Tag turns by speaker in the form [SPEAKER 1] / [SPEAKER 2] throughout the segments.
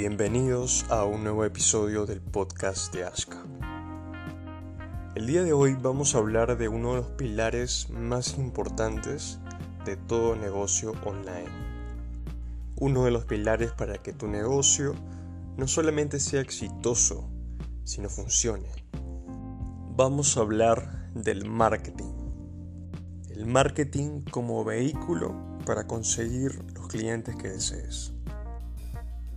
[SPEAKER 1] Bienvenidos a un nuevo episodio del podcast de Aska. El día de hoy vamos a hablar de uno de los pilares más importantes de todo negocio online. Uno de los pilares para que tu negocio no solamente sea exitoso, sino funcione. Vamos a hablar del marketing. El marketing como vehículo para conseguir los clientes que desees.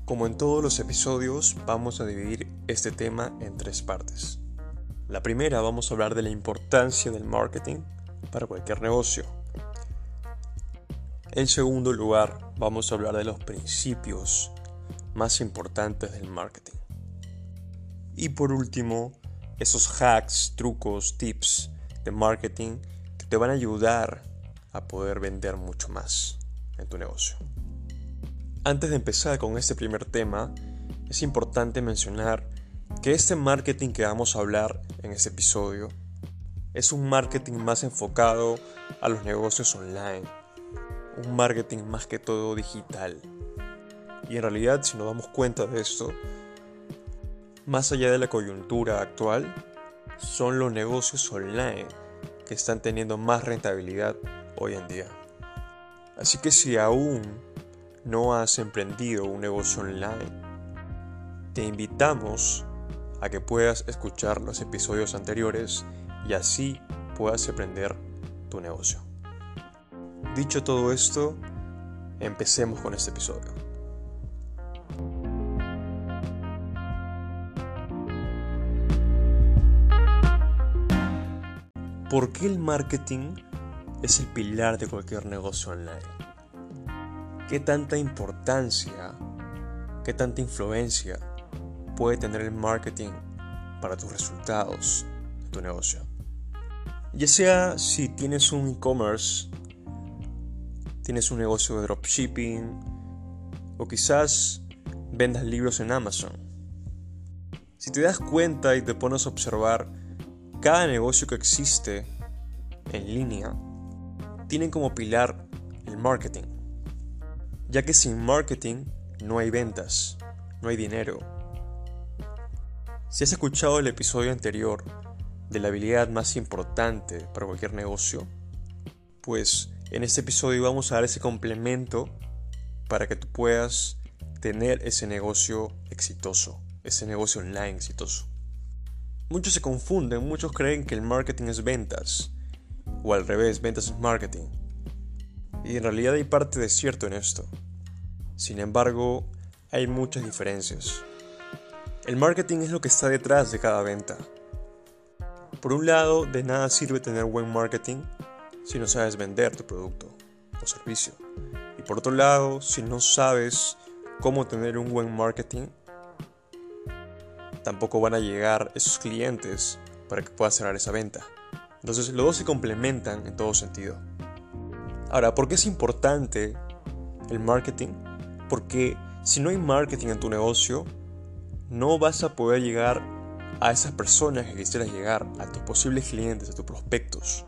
[SPEAKER 1] Como en todos los episodios, vamos a dividir este tema en tres partes. La primera vamos a hablar de la importancia del marketing para cualquier negocio. En segundo lugar, vamos a hablar de los principios más importantes del marketing. Y por último, esos hacks, trucos, tips de marketing que te van a ayudar a poder vender mucho más en tu negocio. Antes de empezar con este primer tema, es importante mencionar que este marketing que vamos a hablar en este episodio es un marketing más enfocado a los negocios online, un marketing más que todo digital. Y en realidad, si nos damos cuenta de esto, más allá de la coyuntura actual, son los negocios online que están teniendo más rentabilidad hoy en día. Así que si aún no has emprendido un negocio online, te invitamos a que puedas escuchar los episodios anteriores y así puedas emprender tu negocio. Dicho todo esto, empecemos con este episodio. ¿Por qué el marketing es el pilar de cualquier negocio online? ¿Qué tanta importancia, qué tanta influencia puede tener el marketing para tus resultados de tu negocio? Ya sea si tienes un e-commerce, tienes un negocio de dropshipping o quizás vendas libros en Amazon. Si te das cuenta y te pones a observar, cada negocio que existe en línea tiene como pilar el marketing ya que sin marketing no hay ventas, no hay dinero. Si has escuchado el episodio anterior de la habilidad más importante para cualquier negocio, pues en este episodio vamos a dar ese complemento para que tú puedas tener ese negocio exitoso, ese negocio online exitoso. Muchos se confunden, muchos creen que el marketing es ventas, o al revés, ventas es marketing. Y en realidad hay parte de cierto en esto. Sin embargo, hay muchas diferencias. El marketing es lo que está detrás de cada venta. Por un lado, de nada sirve tener buen marketing si no sabes vender tu producto o servicio. Y por otro lado, si no sabes cómo tener un buen marketing, tampoco van a llegar esos clientes para que puedas cerrar esa venta. Entonces los dos se complementan en todo sentido. Ahora, ¿por qué es importante el marketing? Porque si no hay marketing en tu negocio, no vas a poder llegar a esas personas que quisieras llegar, a tus posibles clientes, a tus prospectos.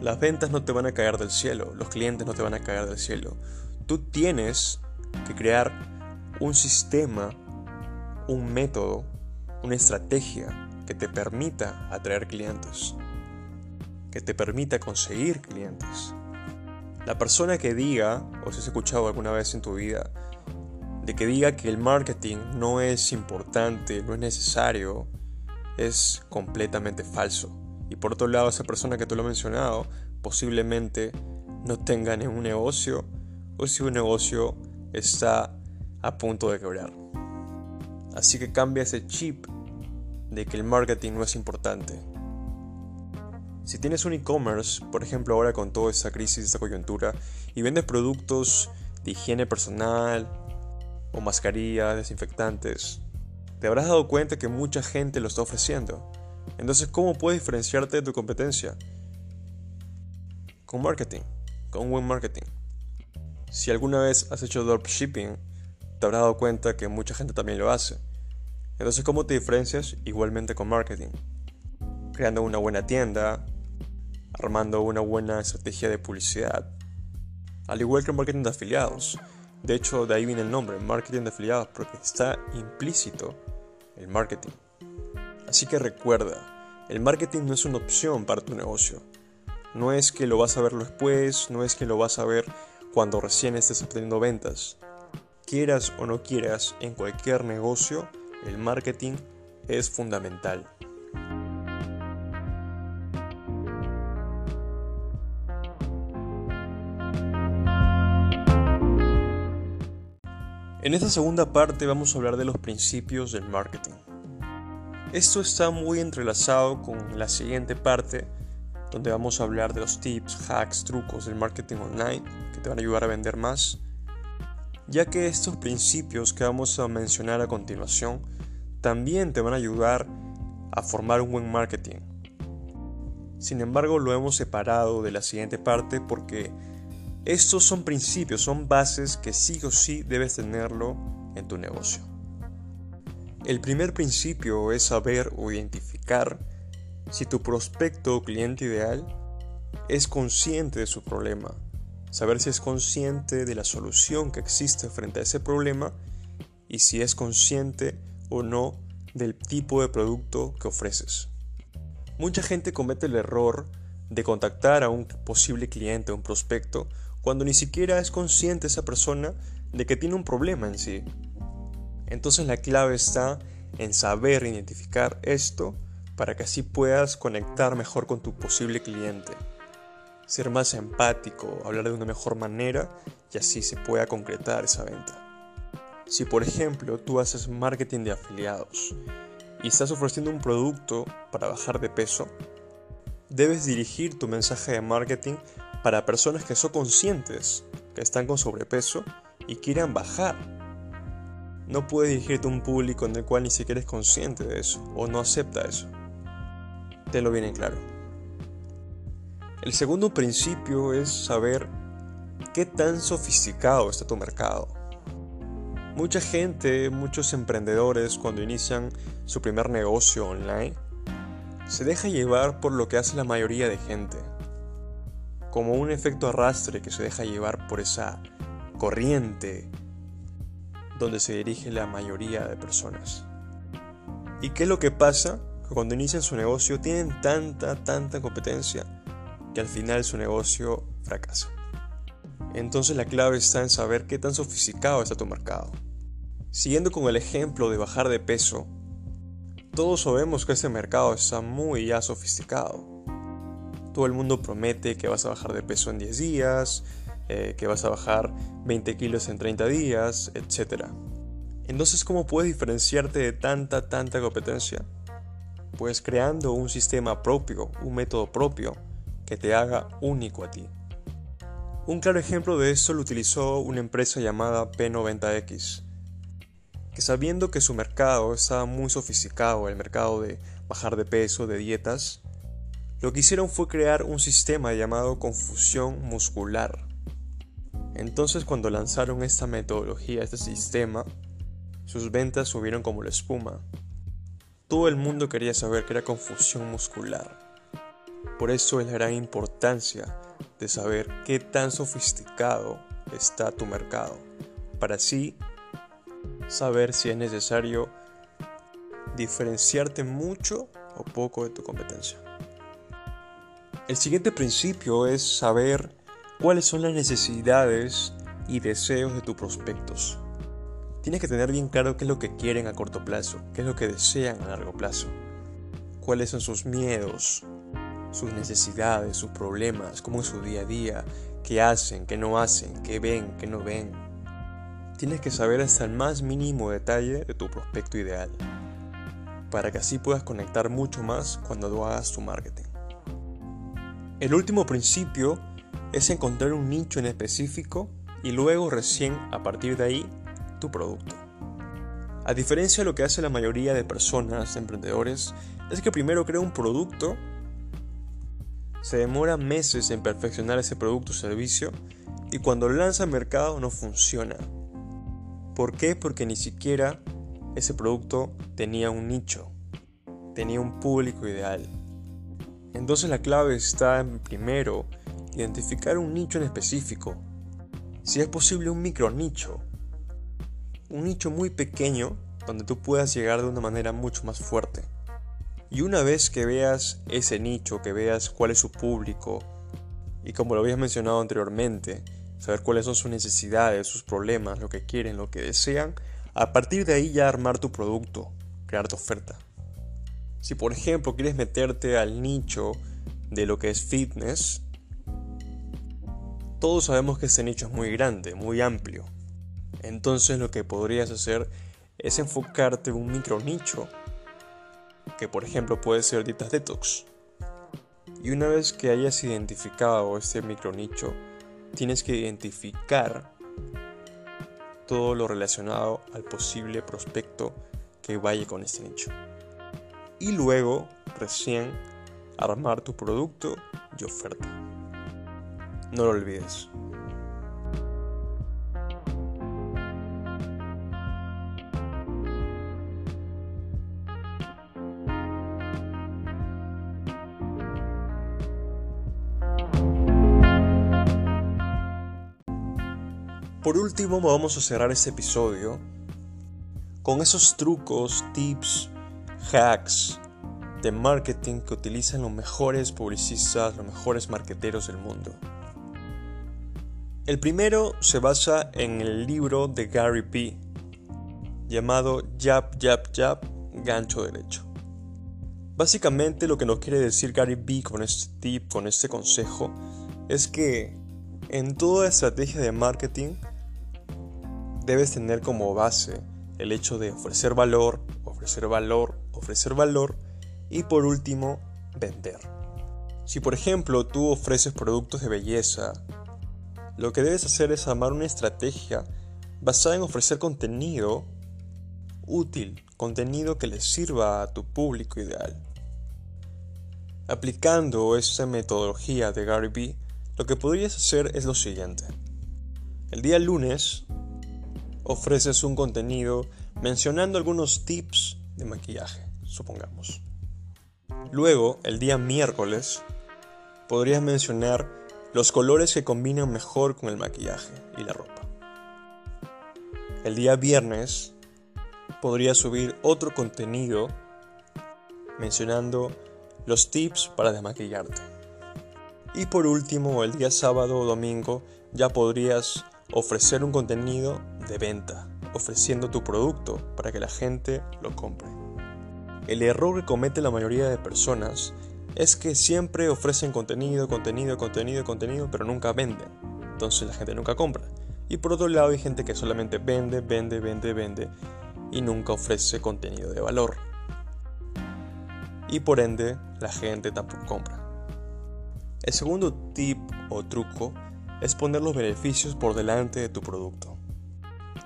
[SPEAKER 1] Las ventas no te van a caer del cielo, los clientes no te van a caer del cielo. Tú tienes que crear un sistema, un método, una estrategia que te permita atraer clientes, que te permita conseguir clientes. La persona que diga, o si has escuchado alguna vez en tu vida, de que diga que el marketing no es importante, no es necesario, es completamente falso. Y por otro lado, esa persona que tú lo has mencionado posiblemente no tenga ningún negocio o si un negocio está a punto de quebrar. Así que cambia ese chip de que el marketing no es importante. Si tienes un e-commerce, por ejemplo ahora con toda esta crisis, esta coyuntura, y vendes productos de higiene personal, o mascarillas, desinfectantes, te habrás dado cuenta que mucha gente lo está ofreciendo. Entonces, ¿cómo puedes diferenciarte de tu competencia? Con marketing, con buen marketing. Si alguna vez has hecho dropshipping, te habrás dado cuenta que mucha gente también lo hace. Entonces, ¿cómo te diferencias? Igualmente con marketing. Creando una buena tienda, armando una buena estrategia de publicidad, al igual que el marketing de afiliados. De hecho, de ahí viene el nombre, marketing de afiliados, porque está implícito el marketing. Así que recuerda, el marketing no es una opción para tu negocio. No es que lo vas a ver después, no es que lo vas a ver cuando recién estés obteniendo ventas. Quieras o no quieras, en cualquier negocio, el marketing es fundamental. En esta segunda parte vamos a hablar de los principios del marketing. Esto está muy entrelazado con la siguiente parte, donde vamos a hablar de los tips, hacks, trucos del marketing online que te van a ayudar a vender más, ya que estos principios que vamos a mencionar a continuación también te van a ayudar a formar un buen marketing. Sin embargo, lo hemos separado de la siguiente parte porque estos son principios, son bases que sí o sí debes tenerlo en tu negocio. El primer principio es saber o identificar si tu prospecto o cliente ideal es consciente de su problema, saber si es consciente de la solución que existe frente a ese problema y si es consciente o no del tipo de producto que ofreces. Mucha gente comete el error de contactar a un posible cliente, o un prospecto, cuando ni siquiera es consciente esa persona de que tiene un problema en sí. Entonces la clave está en saber identificar esto para que así puedas conectar mejor con tu posible cliente, ser más empático, hablar de una mejor manera y así se pueda concretar esa venta. Si por ejemplo tú haces marketing de afiliados y estás ofreciendo un producto para bajar de peso, debes dirigir tu mensaje de marketing para personas que son conscientes que están con sobrepeso y quieran bajar. No puedes dirigirte a un público en el cual ni siquiera es consciente de eso o no acepta eso. Te lo viene claro. El segundo principio es saber qué tan sofisticado está tu mercado. Mucha gente, muchos emprendedores cuando inician su primer negocio online, se deja llevar por lo que hace la mayoría de gente como un efecto arrastre que se deja llevar por esa corriente donde se dirige la mayoría de personas. ¿Y qué es lo que pasa? Que cuando inician su negocio tienen tanta, tanta competencia que al final su negocio fracasa. Entonces la clave está en saber qué tan sofisticado está tu mercado. Siguiendo con el ejemplo de bajar de peso, todos sabemos que ese mercado está muy ya sofisticado. Todo el mundo promete que vas a bajar de peso en 10 días, eh, que vas a bajar 20 kilos en 30 días, etc. Entonces, ¿cómo puedes diferenciarte de tanta, tanta competencia? Pues creando un sistema propio, un método propio que te haga único a ti. Un claro ejemplo de esto lo utilizó una empresa llamada P90X, que sabiendo que su mercado estaba muy sofisticado, el mercado de bajar de peso, de dietas, lo que hicieron fue crear un sistema llamado confusión muscular. Entonces cuando lanzaron esta metodología, este sistema, sus ventas subieron como la espuma. Todo el mundo quería saber qué era confusión muscular. Por eso es la gran importancia de saber qué tan sofisticado está tu mercado, para así saber si es necesario diferenciarte mucho o poco de tu competencia. El siguiente principio es saber cuáles son las necesidades y deseos de tus prospectos. Tienes que tener bien claro qué es lo que quieren a corto plazo, qué es lo que desean a largo plazo, cuáles son sus miedos, sus necesidades, sus problemas, cómo es su día a día, qué hacen, qué no hacen, qué ven, qué no ven. Tienes que saber hasta el más mínimo detalle de tu prospecto ideal, para que así puedas conectar mucho más cuando hagas tu marketing. El último principio es encontrar un nicho en específico y luego recién a partir de ahí tu producto. A diferencia de lo que hace la mayoría de personas, emprendedores, es que primero crea un producto, se demora meses en perfeccionar ese producto o servicio y cuando lo lanza al mercado no funciona. ¿Por qué? Porque ni siquiera ese producto tenía un nicho, tenía un público ideal. Entonces la clave está en primero identificar un nicho en específico. si es posible un micro nicho. Un nicho muy pequeño donde tú puedas llegar de una manera mucho más fuerte. Y una vez que veas ese nicho, que veas cuál es su público, y como lo habías mencionado anteriormente, saber cuáles son sus necesidades, sus problemas, lo que quieren, lo que desean, a partir de ahí ya armar tu producto, crear tu oferta. Si por ejemplo quieres meterte al nicho de lo que es fitness, todos sabemos que ese nicho es muy grande, muy amplio. Entonces lo que podrías hacer es enfocarte en un micro nicho, que por ejemplo puede ser dietas detox. Y una vez que hayas identificado este micro nicho, tienes que identificar todo lo relacionado al posible prospecto que vaya con este nicho y luego recién armar tu producto y oferta. No lo olvides. Por último, vamos a cerrar este episodio con esos trucos, tips, hacks de marketing que utilizan los mejores publicistas, los mejores marketeros del mundo. El primero se basa en el libro de Gary Vee llamado Jab, Jab, Jab, gancho derecho. Básicamente lo que nos quiere decir Gary Vee con este tip, con este consejo, es que en toda estrategia de marketing debes tener como base el hecho de ofrecer valor, ofrecer valor, ofrecer valor y por último, vender. Si por ejemplo tú ofreces productos de belleza, lo que debes hacer es armar una estrategia basada en ofrecer contenido útil, contenido que le sirva a tu público ideal. Aplicando esa metodología de Gary Vee, lo que podrías hacer es lo siguiente. El día lunes ofreces un contenido mencionando algunos tips de maquillaje supongamos. Luego, el día miércoles, podrías mencionar los colores que combinan mejor con el maquillaje y la ropa. El día viernes, podrías subir otro contenido mencionando los tips para desmaquillarte. Y por último, el día sábado o domingo, ya podrías ofrecer un contenido de venta, ofreciendo tu producto para que la gente lo compre. El error que comete la mayoría de personas es que siempre ofrecen contenido, contenido, contenido, contenido, pero nunca venden. Entonces la gente nunca compra. Y por otro lado hay gente que solamente vende, vende, vende, vende y nunca ofrece contenido de valor. Y por ende la gente tampoco compra. El segundo tip o truco es poner los beneficios por delante de tu producto.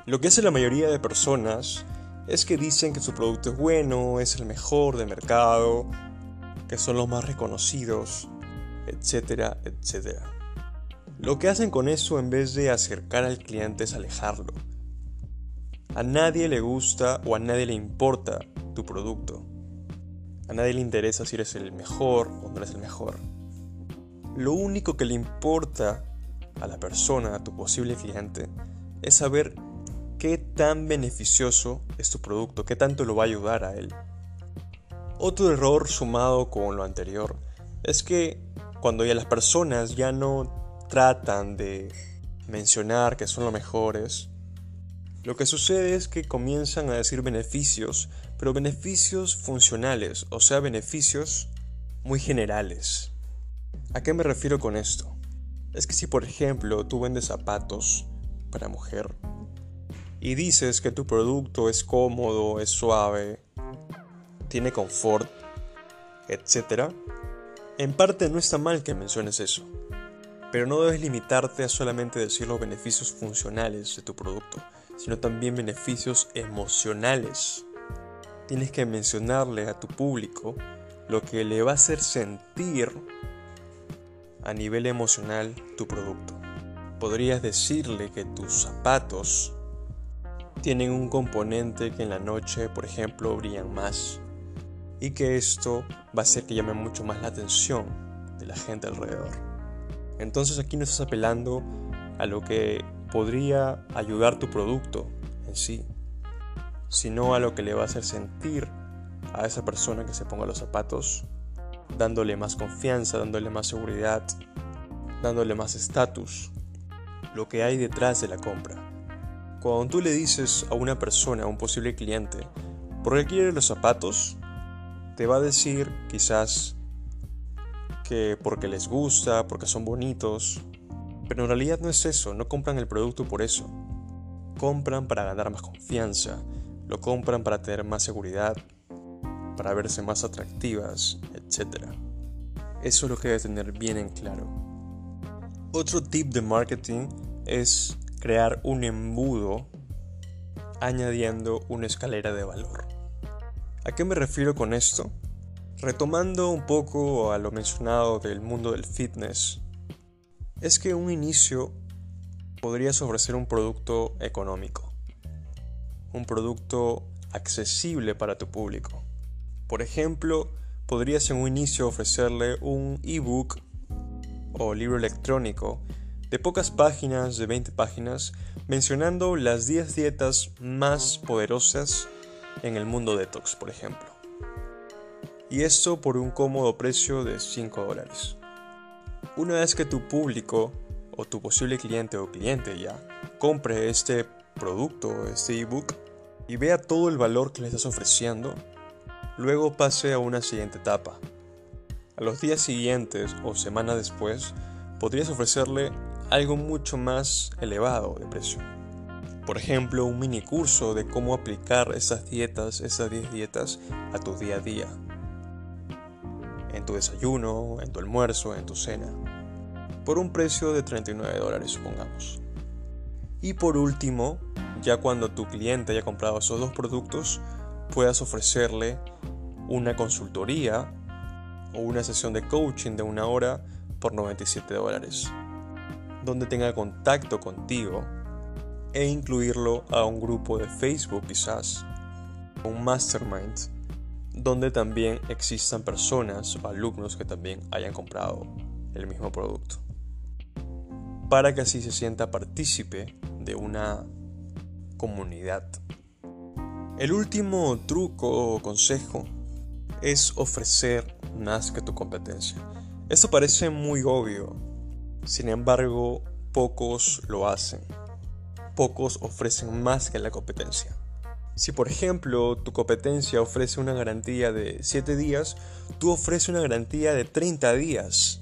[SPEAKER 1] Lo que hace la mayoría de personas es que dicen que su producto es bueno, es el mejor de mercado, que son los más reconocidos, etcétera, etcétera. Lo que hacen con eso en vez de acercar al cliente es alejarlo. A nadie le gusta o a nadie le importa tu producto. A nadie le interesa si eres el mejor o no eres el mejor. Lo único que le importa a la persona, a tu posible cliente, es saber qué tan beneficioso es tu producto, qué tanto lo va a ayudar a él. Otro error sumado con lo anterior es que cuando ya las personas ya no tratan de mencionar que son los mejores, lo que sucede es que comienzan a decir beneficios, pero beneficios funcionales, o sea, beneficios muy generales. ¿A qué me refiero con esto? Es que si por ejemplo tú vendes zapatos para mujer, y dices que tu producto es cómodo, es suave, tiene confort, etc., en parte no está mal que menciones eso, pero no debes limitarte a solamente decir los beneficios funcionales de tu producto, sino también beneficios emocionales. Tienes que mencionarle a tu público lo que le va a hacer sentir a nivel emocional tu producto. Podrías decirle que tus zapatos tienen un componente que en la noche, por ejemplo, brillan más y que esto va a hacer que llame mucho más la atención de la gente alrededor. Entonces aquí no estás apelando a lo que podría ayudar tu producto en sí, sino a lo que le va a hacer sentir a esa persona que se ponga los zapatos, dándole más confianza, dándole más seguridad, dándole más estatus, lo que hay detrás de la compra. Cuando tú le dices a una persona, a un posible cliente, ¿por qué quiere los zapatos? Te va a decir quizás que porque les gusta, porque son bonitos, pero en realidad no es eso, no compran el producto por eso. Compran para ganar más confianza, lo compran para tener más seguridad, para verse más atractivas, etc. Eso es lo que debe tener bien en claro. Otro tip de marketing es crear un embudo añadiendo una escalera de valor. ¿A qué me refiero con esto? Retomando un poco a lo mencionado del mundo del fitness, es que un inicio podrías ofrecer un producto económico, un producto accesible para tu público. Por ejemplo, podrías en un inicio ofrecerle un ebook o libro electrónico de pocas páginas, de 20 páginas, mencionando las 10 dietas más poderosas en el mundo detox, por ejemplo. Y esto por un cómodo precio de 5 dólares. Una vez que tu público o tu posible cliente o cliente ya compre este producto, este ebook, y vea todo el valor que le estás ofreciendo, luego pase a una siguiente etapa. A los días siguientes o semanas después, podrías ofrecerle algo mucho más elevado de precio. Por ejemplo, un mini curso de cómo aplicar esas dietas, esas 10 dietas, a tu día a día. En tu desayuno, en tu almuerzo, en tu cena por un precio de 39 dólares supongamos. Y por último, ya cuando tu cliente haya comprado esos dos productos, puedas ofrecerle una consultoría o una sesión de coaching de una hora por 97 dólares, donde tenga contacto contigo e incluirlo a un grupo de Facebook quizás, un mastermind, donde también existan personas o alumnos que también hayan comprado el mismo producto para que así se sienta partícipe de una comunidad. El último truco o consejo es ofrecer más que tu competencia. Esto parece muy obvio, sin embargo pocos lo hacen. Pocos ofrecen más que la competencia. Si por ejemplo tu competencia ofrece una garantía de 7 días, tú ofreces una garantía de 30 días.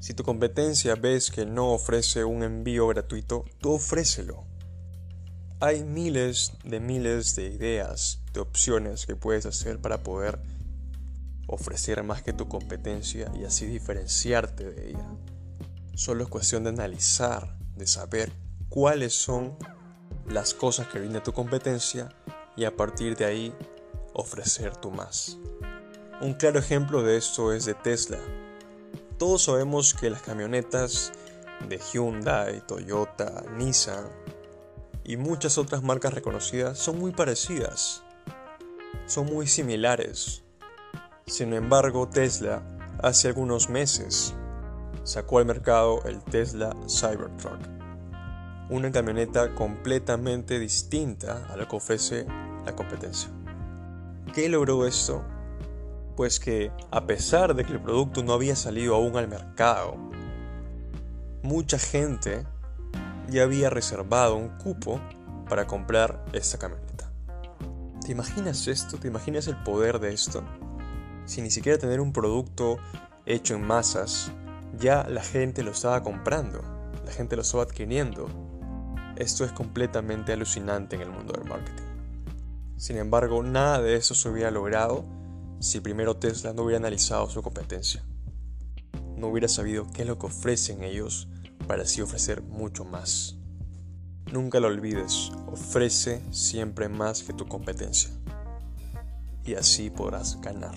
[SPEAKER 1] Si tu competencia ves que no ofrece un envío gratuito, tú ofrécelo. Hay miles de miles de ideas, de opciones que puedes hacer para poder ofrecer más que tu competencia y así diferenciarte de ella. Solo es cuestión de analizar, de saber cuáles son las cosas que brinda tu competencia y a partir de ahí ofrecer tu más. Un claro ejemplo de esto es de Tesla, todos sabemos que las camionetas de Hyundai, Toyota, Nissan y muchas otras marcas reconocidas son muy parecidas, son muy similares. Sin embargo, Tesla hace algunos meses sacó al mercado el Tesla Cybertruck, una camioneta completamente distinta a la que ofrece la competencia. ¿Qué logró esto? pues que a pesar de que el producto no había salido aún al mercado, mucha gente ya había reservado un cupo para comprar esta camioneta. ¿Te imaginas esto? ¿Te imaginas el poder de esto? Sin ni siquiera tener un producto hecho en masas, ya la gente lo estaba comprando, la gente lo estaba adquiriendo. Esto es completamente alucinante en el mundo del marketing. Sin embargo, nada de eso se hubiera logrado si primero Tesla no hubiera analizado su competencia. No hubiera sabido qué es lo que ofrecen ellos para así ofrecer mucho más. Nunca lo olvides, ofrece siempre más que tu competencia. Y así podrás ganar.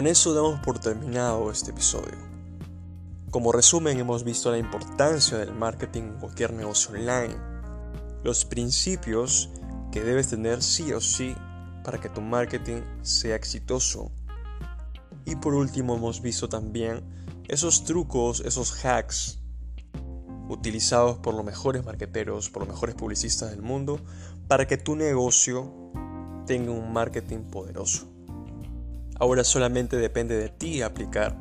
[SPEAKER 1] Con eso damos por terminado este episodio. Como resumen hemos visto la importancia del marketing en cualquier negocio online, los principios que debes tener sí o sí para que tu marketing sea exitoso. Y por último hemos visto también esos trucos, esos hacks utilizados por los mejores marketeros, por los mejores publicistas del mundo, para que tu negocio tenga un marketing poderoso. Ahora solamente depende de ti aplicar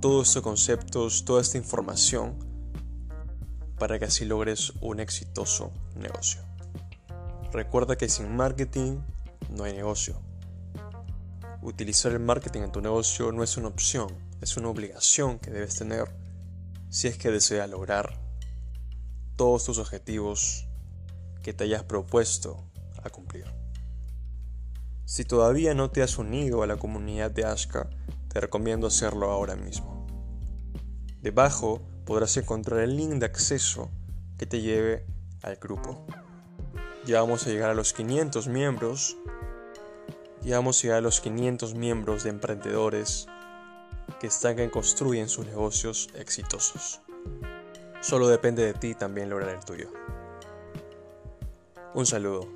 [SPEAKER 1] todos estos conceptos, toda esta información, para que así logres un exitoso negocio. Recuerda que sin marketing no hay negocio. Utilizar el marketing en tu negocio no es una opción, es una obligación que debes tener si es que deseas lograr todos tus objetivos que te hayas propuesto a cumplir. Si todavía no te has unido a la comunidad de Ashka, te recomiendo hacerlo ahora mismo. Debajo podrás encontrar el link de acceso que te lleve al grupo. Ya vamos a llegar a los 500 miembros. Ya vamos a llegar a los 500 miembros de emprendedores que están que construyen sus negocios exitosos. Solo depende de ti también lograr el tuyo. Un saludo.